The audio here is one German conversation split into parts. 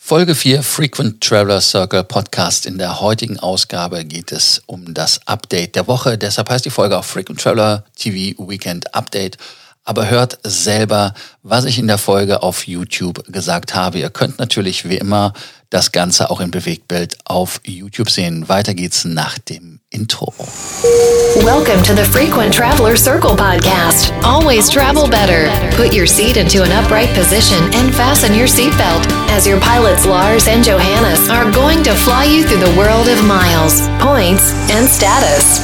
Folge 4 Frequent Traveler Circle Podcast. In der heutigen Ausgabe geht es um das Update der Woche. Deshalb heißt die Folge auch Frequent Traveler TV Weekend Update. Aber hört selber, was ich in der Folge auf YouTube gesagt habe. Ihr könnt natürlich wie immer das Ganze auch im Bewegtbild auf YouTube sehen. Weiter geht's nach dem Intro. Welcome to the Frequent Traveler Circle podcast. Always travel better. Put your seat into an upright position and fasten your seatbelt as your pilots Lars and Johannes are going to fly you through the world of miles, points, and status.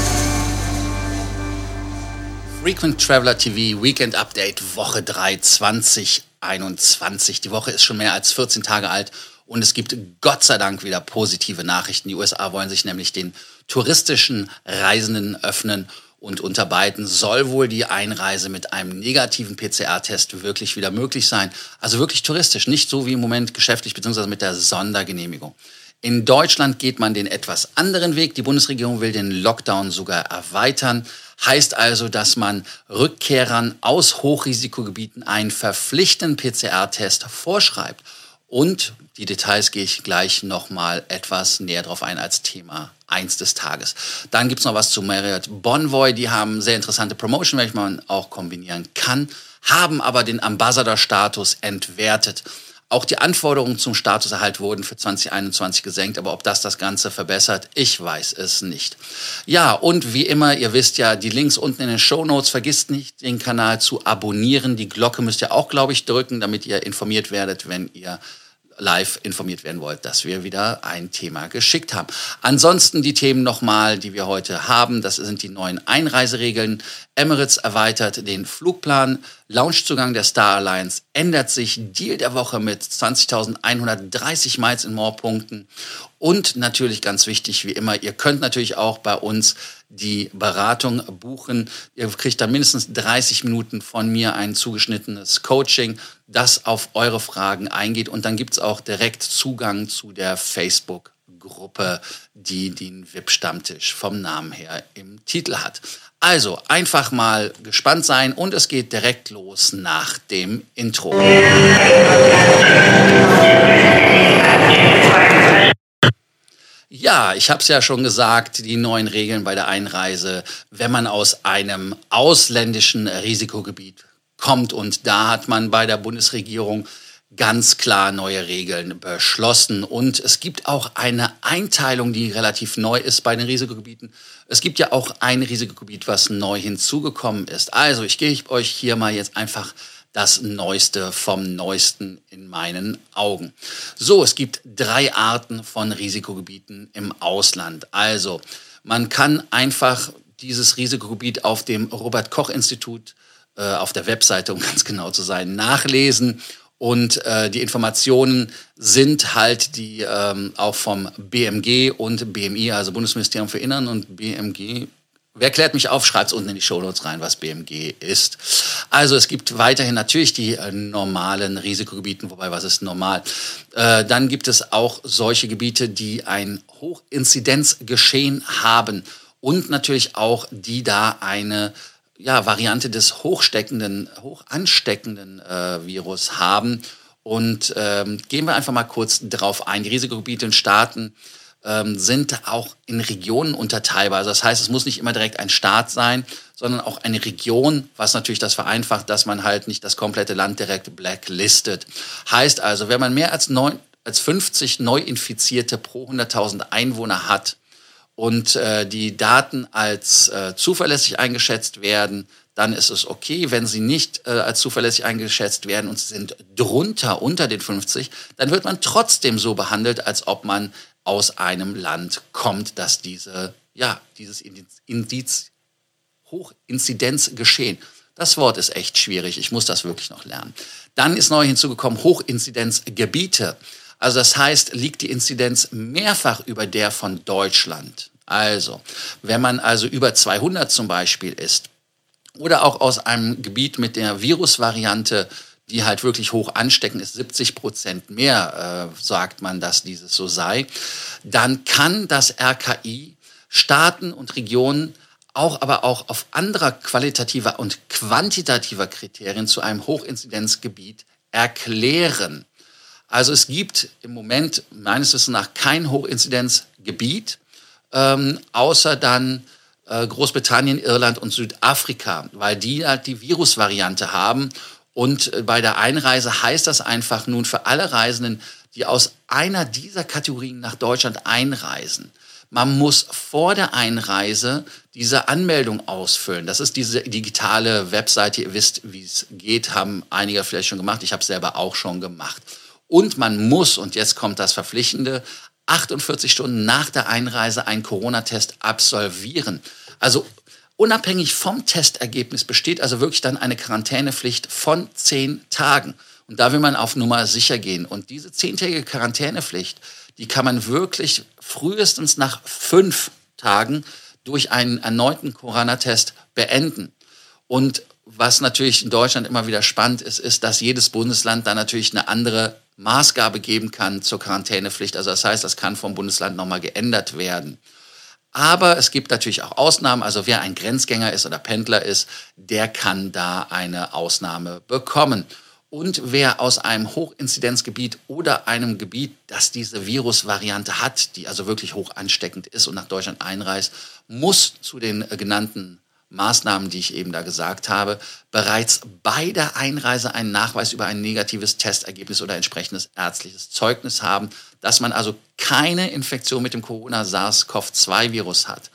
Frequent Traveler TV Weekend Update Woche 3 2021. Die Woche ist schon mehr als 14 Tage alt und es gibt Gott sei Dank wieder positive Nachrichten. Die USA wollen sich nämlich den touristischen Reisenden öffnen. Und unter beiden soll wohl die Einreise mit einem negativen PCR-Test wirklich wieder möglich sein. Also wirklich touristisch, nicht so wie im Moment geschäftlich bzw. mit der Sondergenehmigung. In Deutschland geht man den etwas anderen Weg. Die Bundesregierung will den Lockdown sogar erweitern. Heißt also, dass man Rückkehrern aus Hochrisikogebieten einen verpflichtenden PCR-Test vorschreibt. Und die Details gehe ich gleich nochmal etwas näher drauf ein als Thema 1 des Tages. Dann gibt es noch was zu Marriott Bonvoy. Die haben sehr interessante Promotion, welche man auch kombinieren kann, haben aber den Ambassador-Status entwertet. Auch die Anforderungen zum Statuserhalt wurden für 2021 gesenkt, aber ob das das Ganze verbessert, ich weiß es nicht. Ja, und wie immer, ihr wisst ja, die Links unten in den Show Notes. Vergisst nicht, den Kanal zu abonnieren. Die Glocke müsst ihr auch, glaube ich, drücken, damit ihr informiert werdet, wenn ihr live informiert werden wollt, dass wir wieder ein Thema geschickt haben. Ansonsten die Themen nochmal, die wir heute haben. Das sind die neuen Einreiseregeln. Emirates erweitert den Flugplan. Launchzugang der Star Alliance ändert sich. Deal der Woche mit 20.130 Miles in More Punkten. Und natürlich ganz wichtig, wie immer, ihr könnt natürlich auch bei uns die Beratung buchen. Ihr kriegt dann mindestens 30 Minuten von mir ein zugeschnittenes Coaching, das auf eure Fragen eingeht. Und dann gibt es auch direkt Zugang zu der Facebook Gruppe, die den VIP-Stammtisch vom Namen her im Titel hat. Also einfach mal gespannt sein und es geht direkt los nach dem Intro. Ja, ich habe es ja schon gesagt, die neuen Regeln bei der Einreise, wenn man aus einem ausländischen Risikogebiet kommt. Und da hat man bei der Bundesregierung ganz klar neue Regeln beschlossen. Und es gibt auch eine Einteilung, die relativ neu ist bei den Risikogebieten. Es gibt ja auch ein Risikogebiet, was neu hinzugekommen ist. Also ich gebe euch hier mal jetzt einfach das Neueste vom Neuesten in meinen Augen. So, es gibt drei Arten von Risikogebieten im Ausland. Also, man kann einfach dieses Risikogebiet auf dem Robert Koch Institut äh, auf der Webseite, um ganz genau zu sein, nachlesen. Und äh, die Informationen sind halt die ähm, auch vom BMG und BMI, also Bundesministerium für Innern und BMG Wer klärt mich auf? Schreibt es unten in die Shownotes rein, was BMG ist. Also es gibt weiterhin natürlich die äh, normalen Risikogebieten, wobei was ist normal? Äh, dann gibt es auch solche Gebiete, die ein Hochinzidenzgeschehen haben und natürlich auch die da eine ja, Variante des hochsteckenden, hochansteckenden äh, Virus haben. Und ähm, gehen wir einfach mal kurz darauf ein. Die Risikogebiete in Staaten ähm, sind auch in Regionen unterteilbar. Also das heißt, es muss nicht immer direkt ein Staat sein, sondern auch eine Region, was natürlich das vereinfacht, dass man halt nicht das komplette Land direkt blacklistet. Heißt also, wenn man mehr als, neun, als 50 Neuinfizierte pro 100.000 Einwohner hat und äh, die Daten als äh, zuverlässig eingeschätzt werden, dann ist es okay. Wenn sie nicht äh, als zuverlässig eingeschätzt werden und sind drunter, unter den 50, dann wird man trotzdem so behandelt, als ob man aus einem Land kommt, dass diese, ja, dieses Indiz, Hochinzidenz geschehen. Das Wort ist echt schwierig. Ich muss das wirklich noch lernen. Dann ist neu hinzugekommen Hochinzidenzgebiete. Also das heißt, liegt die Inzidenz mehrfach über der von Deutschland. Also, wenn man also über 200 zum Beispiel ist oder auch aus einem Gebiet mit der Virusvariante die halt wirklich hoch anstecken ist, 70 Prozent mehr, äh, sagt man, dass dieses so sei, dann kann das RKI Staaten und Regionen auch aber auch auf anderer qualitativer und quantitativer Kriterien zu einem Hochinzidenzgebiet erklären. Also es gibt im Moment meines Wissens nach kein Hochinzidenzgebiet, ähm, außer dann äh, Großbritannien, Irland und Südafrika, weil die halt die Virusvariante haben. Und äh, bei der Einreise heißt das einfach nun für alle Reisenden, die aus einer dieser Kategorien nach Deutschland einreisen, man muss vor der Einreise diese Anmeldung ausfüllen. Das ist diese digitale Webseite. Ihr wisst, wie es geht, haben einige vielleicht schon gemacht. Ich habe es selber auch schon gemacht. Und man muss, und jetzt kommt das Verpflichtende, 48 Stunden nach der Einreise einen Corona-Test absolvieren. Also unabhängig vom Testergebnis besteht also wirklich dann eine Quarantänepflicht von zehn Tagen. Und da will man auf Nummer sicher gehen. Und diese zehntägige Quarantänepflicht, die kann man wirklich frühestens nach fünf Tagen durch einen erneuten Corona-Test beenden. Und was natürlich in Deutschland immer wieder spannend ist, ist, dass jedes Bundesland da natürlich eine andere Maßgabe geben kann zur Quarantänepflicht. Also das heißt, das kann vom Bundesland nochmal geändert werden. Aber es gibt natürlich auch Ausnahmen. Also wer ein Grenzgänger ist oder Pendler ist, der kann da eine Ausnahme bekommen. Und wer aus einem Hochinzidenzgebiet oder einem Gebiet, das diese Virusvariante hat, die also wirklich hoch ansteckend ist und nach Deutschland einreist, muss zu den genannten Maßnahmen, die ich eben da gesagt habe, bereits bei der Einreise einen Nachweis über ein negatives Testergebnis oder entsprechendes ärztliches Zeugnis haben, dass man also keine Infektion mit dem Corona-SARS-CoV-2-Virus hat.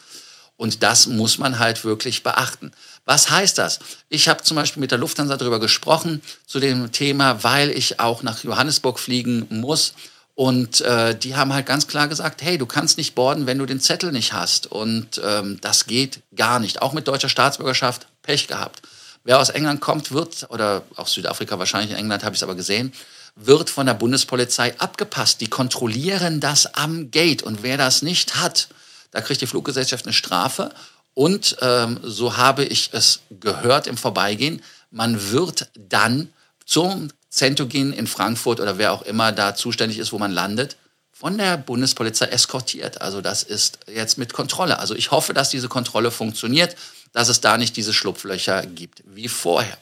Und das muss man halt wirklich beachten. Was heißt das? Ich habe zum Beispiel mit der Lufthansa darüber gesprochen, zu dem Thema, weil ich auch nach Johannesburg fliegen muss und äh, die haben halt ganz klar gesagt, hey, du kannst nicht borden, wenn du den Zettel nicht hast. Und ähm, das geht gar nicht. Auch mit deutscher Staatsbürgerschaft Pech gehabt. Wer aus England kommt, wird, oder auch Südafrika wahrscheinlich, in England habe ich es aber gesehen, wird von der Bundespolizei abgepasst. Die kontrollieren das am Gate. Und wer das nicht hat, da kriegt die Fluggesellschaft eine Strafe. Und ähm, so habe ich es gehört im Vorbeigehen, man wird dann zum Centogin in Frankfurt oder wer auch immer da zuständig ist, wo man landet, von der Bundespolizei eskortiert. Also das ist jetzt mit Kontrolle. Also ich hoffe, dass diese Kontrolle funktioniert, dass es da nicht diese Schlupflöcher gibt wie vorher.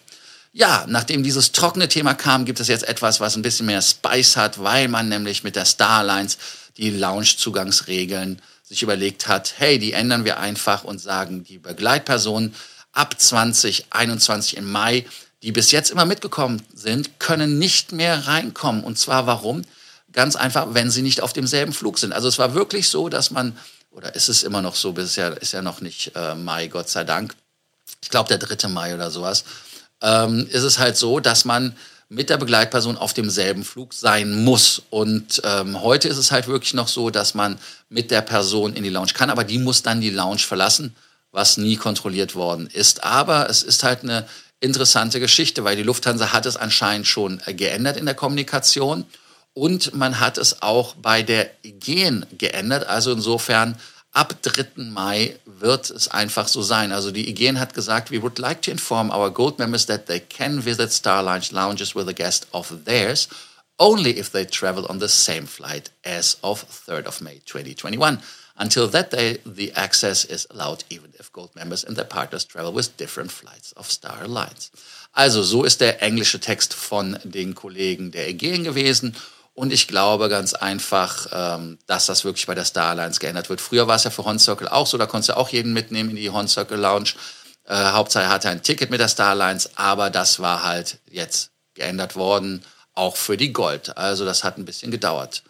Ja, nachdem dieses trockene Thema kam, gibt es jetzt etwas, was ein bisschen mehr Spice hat, weil man nämlich mit der Starlines die Lounge-Zugangsregeln sich überlegt hat, hey, die ändern wir einfach und sagen, die Begleitpersonen ab 2021 im Mai die bis jetzt immer mitgekommen sind, können nicht mehr reinkommen. Und zwar warum? Ganz einfach, wenn sie nicht auf demselben Flug sind. Also es war wirklich so, dass man, oder ist es immer noch so, bisher ist ja noch nicht äh, Mai, Gott sei Dank. Ich glaube, der 3. Mai oder sowas. Ähm, ist es halt so, dass man mit der Begleitperson auf demselben Flug sein muss. Und ähm, heute ist es halt wirklich noch so, dass man mit der Person in die Lounge kann, aber die muss dann die Lounge verlassen, was nie kontrolliert worden ist. Aber es ist halt eine interessante Geschichte, weil die Lufthansa hat es anscheinend schon äh, geändert in der Kommunikation und man hat es auch bei der Gen geändert. Also insofern ab 3. Mai wird es einfach so sein. Also die IGN hat gesagt, we would like to inform our Gold members that they can visit Star Lounges with a guest of theirs only if they travel on the same flight as of 3rd of May 2021. Until that day, the access is allowed even if Gold members and their partners travel with different flights of Star Alliance. Also so ist der englische Text von den Kollegen der Aegean gewesen. Und ich glaube ganz einfach, ähm, dass das wirklich bei der Star Alliance geändert wird. Früher war es ja für Horn Circle auch so, da konntest du auch jeden mitnehmen in die Horn Circle Lounge. Äh, Hauptsache er hatte ein Ticket mit der Star Alliance, aber das war halt jetzt geändert worden, auch für die Gold. Also das hat ein bisschen gedauert.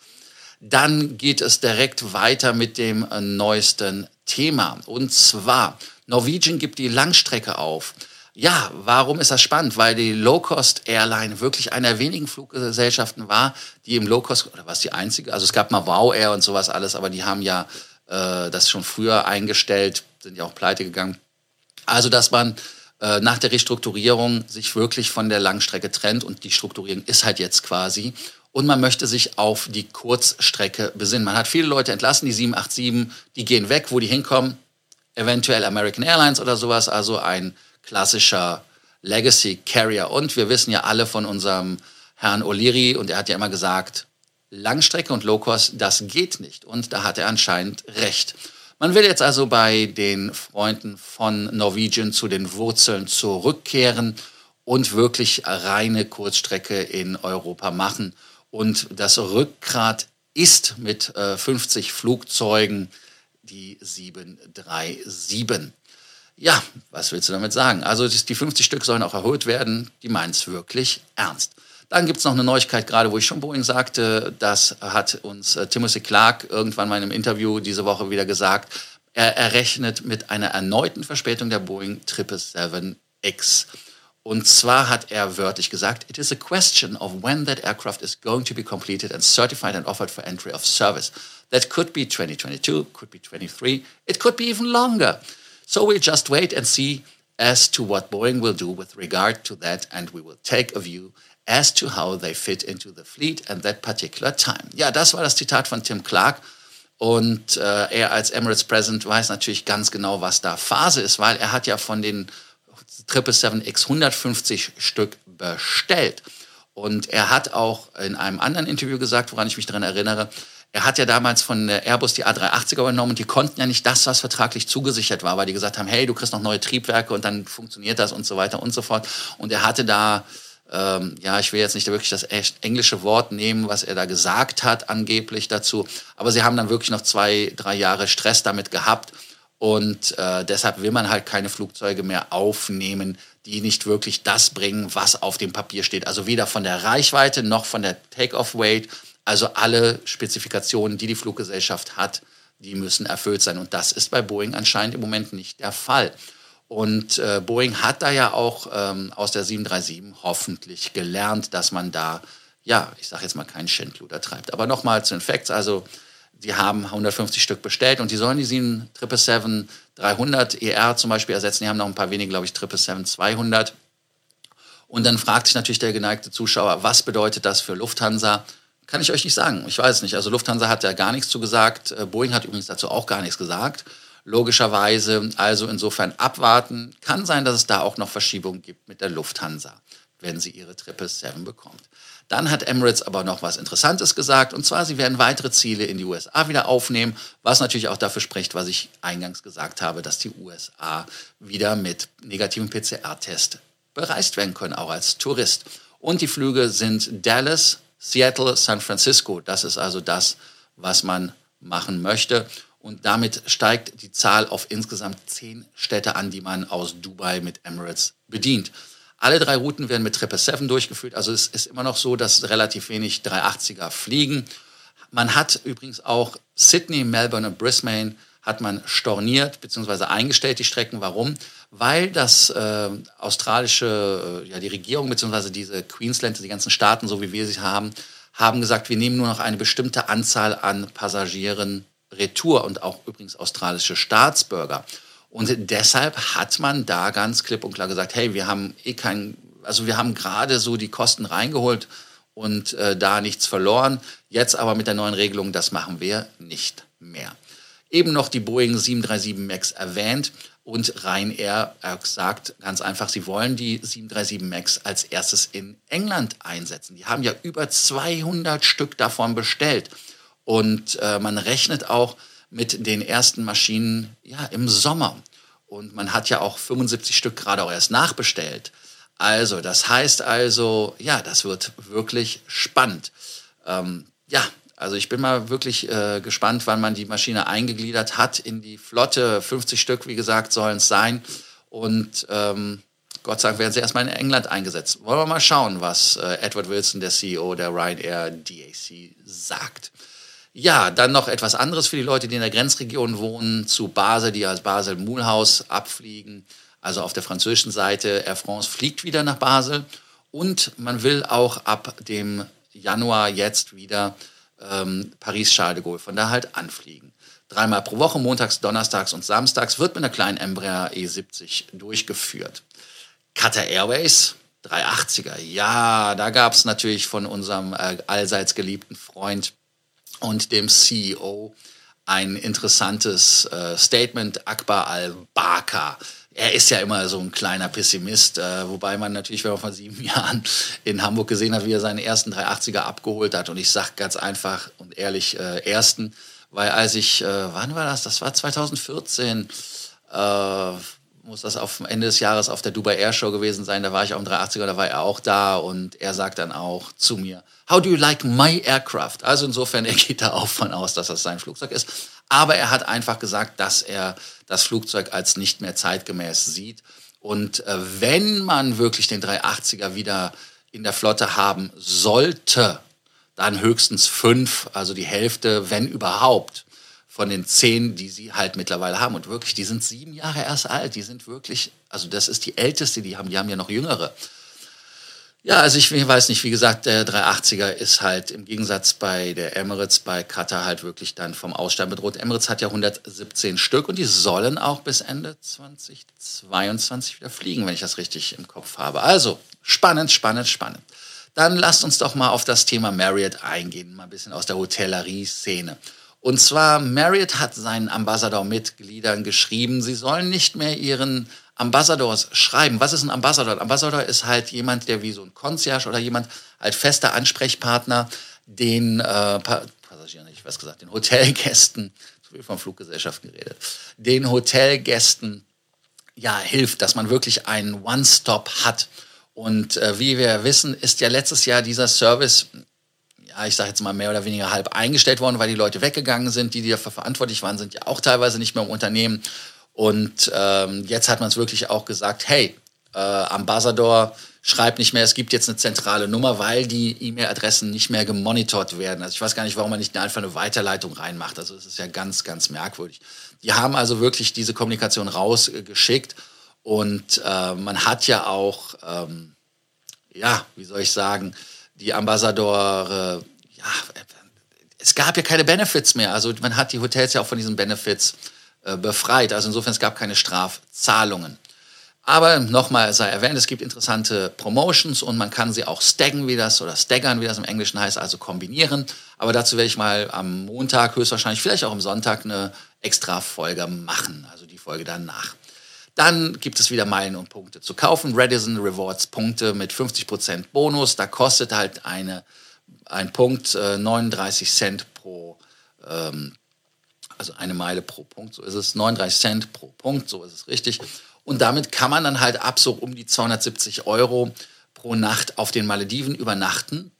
Dann geht es direkt weiter mit dem äh, neuesten Thema. Und zwar, Norwegian gibt die Langstrecke auf. Ja, warum ist das spannend? Weil die Low-Cost-Airline wirklich einer der wenigen Fluggesellschaften war, die im Low-Cost, oder was die einzige, also es gab mal Wow Air und sowas alles, aber die haben ja äh, das schon früher eingestellt, sind ja auch pleite gegangen. Also, dass man äh, nach der Restrukturierung sich wirklich von der Langstrecke trennt und die Strukturierung ist halt jetzt quasi und man möchte sich auf die Kurzstrecke besinnen. Man hat viele Leute entlassen, die 787, die gehen weg, wo die hinkommen, eventuell American Airlines oder sowas, also ein klassischer Legacy Carrier. Und wir wissen ja alle von unserem Herrn O'Leary, und er hat ja immer gesagt, Langstrecke und Low Cost, das geht nicht. Und da hat er anscheinend recht. Man will jetzt also bei den Freunden von Norwegian zu den Wurzeln zurückkehren und wirklich reine Kurzstrecke in Europa machen Und das Rückgrat ist mit äh, 50 Flugzeugen die 737. Ja, was willst du damit sagen? Also die 50 Stück sollen auch erhöht werden. Die meinen es wirklich ernst. Dann gibt es noch eine Neuigkeit, gerade wo ich schon Boeing sagte, das hat uns äh, Timothy Clark irgendwann mal in einem Interview diese Woche wieder gesagt. Er, er rechnet mit einer erneuten Verspätung der Boeing 777X. Und zwar hat er wörtlich gesagt, it is a question of when that aircraft is going to be completed and certified and offered for entry of service. That could be 2022, could be 23, it could be even longer. So we'll just wait and see as to what Boeing will do with regard to that and we will take a view as to how they fit into the fleet at that particular time. Ja, das war das Zitat von Tim Clark. Und äh, er als Emirates President weiß natürlich ganz genau, was da Phase ist, weil er hat ja von den 777X 150 Stück bestellt. Und er hat auch in einem anderen Interview gesagt, woran ich mich daran erinnere, er hat ja damals von Airbus die A380er übernommen und die konnten ja nicht das, was vertraglich zugesichert war, weil die gesagt haben, hey, du kriegst noch neue Triebwerke und dann funktioniert das und so weiter und so fort. Und er hatte da, ähm, ja, ich will jetzt nicht wirklich das englische Wort nehmen, was er da gesagt hat, angeblich dazu, aber sie haben dann wirklich noch zwei, drei Jahre Stress damit gehabt und äh, deshalb will man halt keine Flugzeuge mehr aufnehmen, die nicht wirklich das bringen, was auf dem Papier steht. Also weder von der Reichweite noch von der Take-off-Weight. Also alle Spezifikationen, die die Fluggesellschaft hat, die müssen erfüllt sein. Und das ist bei Boeing anscheinend im Moment nicht der Fall. Und äh, Boeing hat da ja auch ähm, aus der 737 hoffentlich gelernt, dass man da, ja, ich sage jetzt mal, keinen Schindluder treibt. Aber nochmal zu den Facts. Also die haben 150 Stück bestellt und die sollen die 777 300 ER zum Beispiel ersetzen. Die haben noch ein paar wenige, glaube ich, 777 200. Und dann fragt sich natürlich der geneigte Zuschauer, was bedeutet das für Lufthansa? Kann ich euch nicht sagen. Ich weiß nicht. Also Lufthansa hat ja gar nichts zu gesagt. Äh, Boeing hat übrigens dazu auch gar nichts gesagt. Logischerweise. Also insofern abwarten. Kann sein, dass es da auch noch Verschiebungen gibt mit der Lufthansa, wenn sie ihre 777 bekommt. Dann hat Emirates aber noch was Interessantes gesagt, und zwar, sie werden weitere Ziele in die USA wieder aufnehmen, was natürlich auch dafür spricht, was ich eingangs gesagt habe, dass die USA wieder mit negativem PCR-Test bereist werden können, auch als Tourist. Und die Flüge sind Dallas, Seattle, San Francisco. Das ist also das, was man machen möchte. Und damit steigt die Zahl auf insgesamt zehn Städte an, die man aus Dubai mit Emirates bedient. Alle drei Routen werden mit 777 durchgeführt. Also es ist immer noch so, dass relativ wenig 380er fliegen. Man hat übrigens auch Sydney, Melbourne und Brisbane hat man storniert bzw. eingestellt, die Strecken. Warum? Weil das äh, australische, äh, ja die Regierung bzw. diese Queensland, die ganzen Staaten, so wie wir sie haben, haben gesagt, wir nehmen nur noch eine bestimmte Anzahl an Passagieren retour und auch übrigens australische Staatsbürger. Und deshalb hat man da ganz klipp und klar gesagt, hey, wir haben eh kein, also wir haben gerade so die Kosten reingeholt und äh, da nichts verloren. Jetzt aber mit der neuen Regelung, das machen wir nicht mehr. Eben noch die Boeing 737 MAX erwähnt und Ryanair sagt ganz einfach, sie wollen die 737 MAX als erstes in England einsetzen. Die haben ja über 200 Stück davon bestellt und äh, man rechnet auch mit den ersten Maschinen ja, im Sommer. Und man hat ja auch 75 Stück gerade auch erst nachbestellt. Also, das heißt also, ja, das wird wirklich spannend. Ähm, ja, also ich bin mal wirklich äh, gespannt, wann man die Maschine eingegliedert hat in die Flotte. 50 Stück, wie gesagt, sollen es sein. Und ähm, Gott sei Dank werden sie erstmal in England eingesetzt. Wollen wir mal schauen, was äh, Edward Wilson, der CEO der Ryanair DAC, sagt. Ja, dann noch etwas anderes für die Leute, die in der Grenzregion wohnen, zu Basel, die als Basel-Mulhouse abfliegen. Also auf der französischen Seite, Air France fliegt wieder nach Basel. Und man will auch ab dem Januar jetzt wieder ähm, Paris-Charles de Gaulle von da halt anfliegen. Dreimal pro Woche, montags, donnerstags und samstags, wird mit einer kleinen Embraer E70 durchgeführt. Qatar Airways, 380er, ja, da gab es natürlich von unserem äh, allseits geliebten Freund und dem CEO ein interessantes äh, Statement, Akbar al-Baka. Er ist ja immer so ein kleiner Pessimist, äh, wobei man natürlich, wenn man vor sieben Jahren in Hamburg gesehen hat, wie er seine ersten 380er abgeholt hat. Und ich sage ganz einfach und ehrlich, äh, ersten, weil als ich, äh, wann war das? Das war 2014. Muss das auf Ende des Jahres auf der Dubai Air Show gewesen sein. Da war ich auch im 380er, da war er auch da und er sagt dann auch zu mir, How do you like my aircraft? Also insofern, er geht da auch von aus, dass das sein Flugzeug ist. Aber er hat einfach gesagt, dass er das Flugzeug als nicht mehr zeitgemäß sieht. Und äh, wenn man wirklich den 380er wieder in der Flotte haben sollte, dann höchstens fünf, also die Hälfte, wenn überhaupt von den zehn, die sie halt mittlerweile haben. Und wirklich, die sind sieben Jahre erst alt. Die sind wirklich, also das ist die älteste, die haben, die haben ja noch jüngere. Ja, also ich weiß nicht, wie gesagt, der 380er ist halt im Gegensatz bei der Emirates, bei Qatar halt wirklich dann vom Aussterben bedroht. Emirates hat ja 117 Stück und die sollen auch bis Ende 2022 wieder fliegen, wenn ich das richtig im Kopf habe. Also spannend, spannend, spannend. Dann lasst uns doch mal auf das Thema Marriott eingehen, mal ein bisschen aus der Hotellerie-Szene. Und zwar, Marriott hat seinen Ambassador-Mitgliedern geschrieben, sie sollen nicht mehr ihren Ambassadors schreiben. Was ist ein Ambassador? Ein Ambassador ist halt jemand, der wie so ein Concierge oder jemand als fester Ansprechpartner den äh, Passagieren, ich weiß gesagt, den Hotelgästen, zu viel von Fluggesellschaften geredet, den Hotelgästen ja hilft, dass man wirklich einen One-Stop hat. Und äh, wie wir wissen, ist ja letztes Jahr dieser Service ich sage jetzt mal mehr oder weniger halb eingestellt worden, weil die Leute weggegangen sind. Die, die dafür verantwortlich waren, sind ja auch teilweise nicht mehr im Unternehmen. Und ähm, jetzt hat man es wirklich auch gesagt, hey, äh, Ambassador schreibt nicht mehr, es gibt jetzt eine zentrale Nummer, weil die E-Mail-Adressen nicht mehr gemonitort werden. Also ich weiß gar nicht, warum man nicht einfach eine Weiterleitung reinmacht. Also es ist ja ganz, ganz merkwürdig. Die haben also wirklich diese Kommunikation rausgeschickt und äh, man hat ja auch, ähm, ja, wie soll ich sagen, die Ambassadore, ja, es gab ja keine Benefits mehr. Also man hat die Hotels ja auch von diesen Benefits äh, befreit. Also insofern es gab keine Strafzahlungen. Aber nochmal sei erwähnt, es gibt interessante Promotions und man kann sie auch staggen, wie das, oder staggern, wie das im Englischen heißt, also kombinieren. Aber dazu werde ich mal am Montag höchstwahrscheinlich, vielleicht auch am Sonntag eine extra Folge machen, also die Folge danach. Dann gibt es wieder Meilen und Punkte zu kaufen. Redison Rewards Punkte mit 50% Bonus. Da kostet halt eine, ein Punkt äh, 39 Cent pro, ähm, also eine Meile pro Punkt, so ist es. 39 Cent pro Punkt, so ist es richtig. Und damit kann man dann halt ab so um die 270 Euro pro Nacht auf den Malediven übernachten.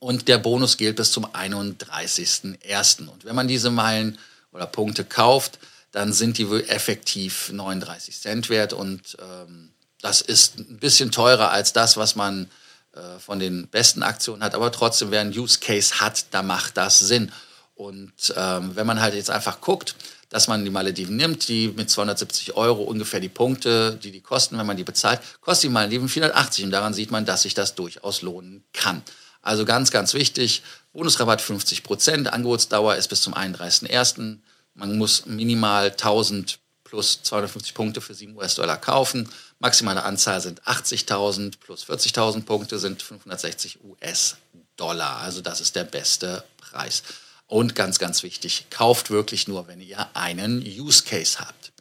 Und der Bonus gilt bis zum 31.01. Und wenn man diese Meilen oder Punkte kauft, dann sind die effektiv 39 Cent wert und ähm, das ist ein bisschen teurer als das, was man äh, von den besten Aktionen hat, aber trotzdem, wer einen Use Case hat, da macht das Sinn. Und ähm, wenn man halt jetzt einfach guckt, dass man die Malediven nimmt, die mit 270 Euro ungefähr die Punkte, die die kosten, wenn man die bezahlt, kostet die Malediven 480 und daran sieht man, dass sich das durchaus lohnen kann. Also ganz, ganz wichtig, Bonusrabatt 50 Prozent, Angebotsdauer ist bis zum 31.01. Man muss minimal 1000 plus 250 Punkte für 7 US-Dollar kaufen. Maximale Anzahl sind 80.000 plus 40.000 Punkte sind 560 US-Dollar. Also das ist der beste Preis. Und ganz, ganz wichtig, kauft wirklich nur, wenn ihr einen Use Case habt.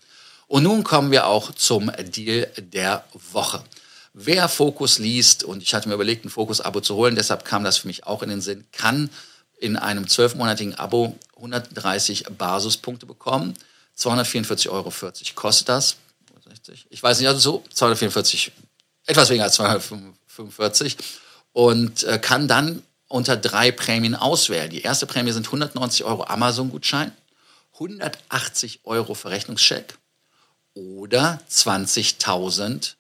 Und nun kommen wir auch zum Deal der Woche. Wer Fokus liest, und ich hatte mir überlegt, ein Fokus-Abo zu holen, deshalb kam das für mich auch in den Sinn, kann in einem zwölfmonatigen Abo 130 Basispunkte bekommen. 244,40 Euro kostet das. Ich weiß nicht, also so 244, etwas weniger als 245 und äh, kann dann unter drei Prämien auswählen. Die erste Prämie sind 190 Euro Amazon-Gutschein, 180 Euro Verrechnungscheck oder 20.000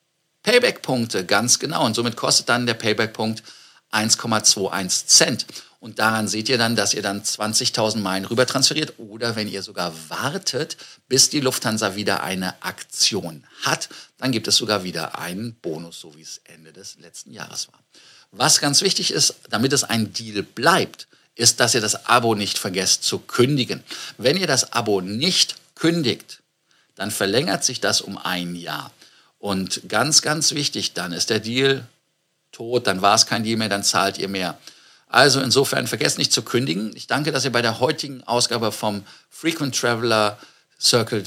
Payback-Punkte, ganz genau. Und somit kostet dann der Payback-Punkt 1,21 Cent. Und daran seht ihr dann, dass ihr dann 20.000 Meilen rüber transferiert oder wenn ihr sogar wartet, bis die Lufthansa wieder eine Aktion hat, dann gibt es sogar wieder einen Bonus, so wie es Ende des letzten Jahres war. Was ganz wichtig ist, damit es ein Deal bleibt, ist, dass ihr das Abo nicht vergesst zu kündigen. Wenn ihr das Abo nicht kündigt, dann verlängert sich das um ein Jahr. Und ganz, ganz wichtig, dann ist der Deal tot, dann war es kein Deal mehr, dann zahlt ihr mehr. Also insofern vergesst nicht zu kündigen. Ich danke, dass ihr bei der heutigen Ausgabe vom Frequent Traveler Circle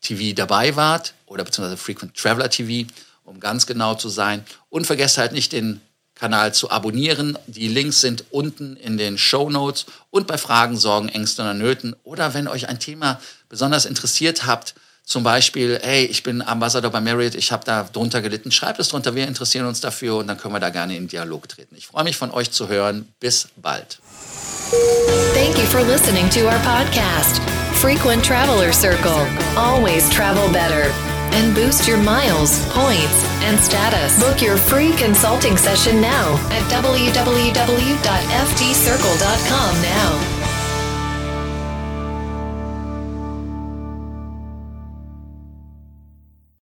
TV dabei wart oder beziehungsweise Frequent Traveler TV, um ganz genau zu sein. Und vergesst halt nicht den Kanal zu abonnieren. Die Links sind unten in den Show Notes und bei Fragen, Sorgen, Ängsten oder Nöten oder wenn euch ein Thema besonders interessiert habt, zum Beispiel, hey, ich bin Ambassador bei Marriott, ich habe da drunter gelitten, schreibt es drunter, wir interessieren uns dafür und dann können wir da gerne in Dialog treten. Ich freue mich von euch zu hören. Bis bald. Thank you for listening to our podcast, Frequent Traveler Circle. Always travel better and boost your miles, points, and status. Book your free consulting session now at www.ftcircle.com now.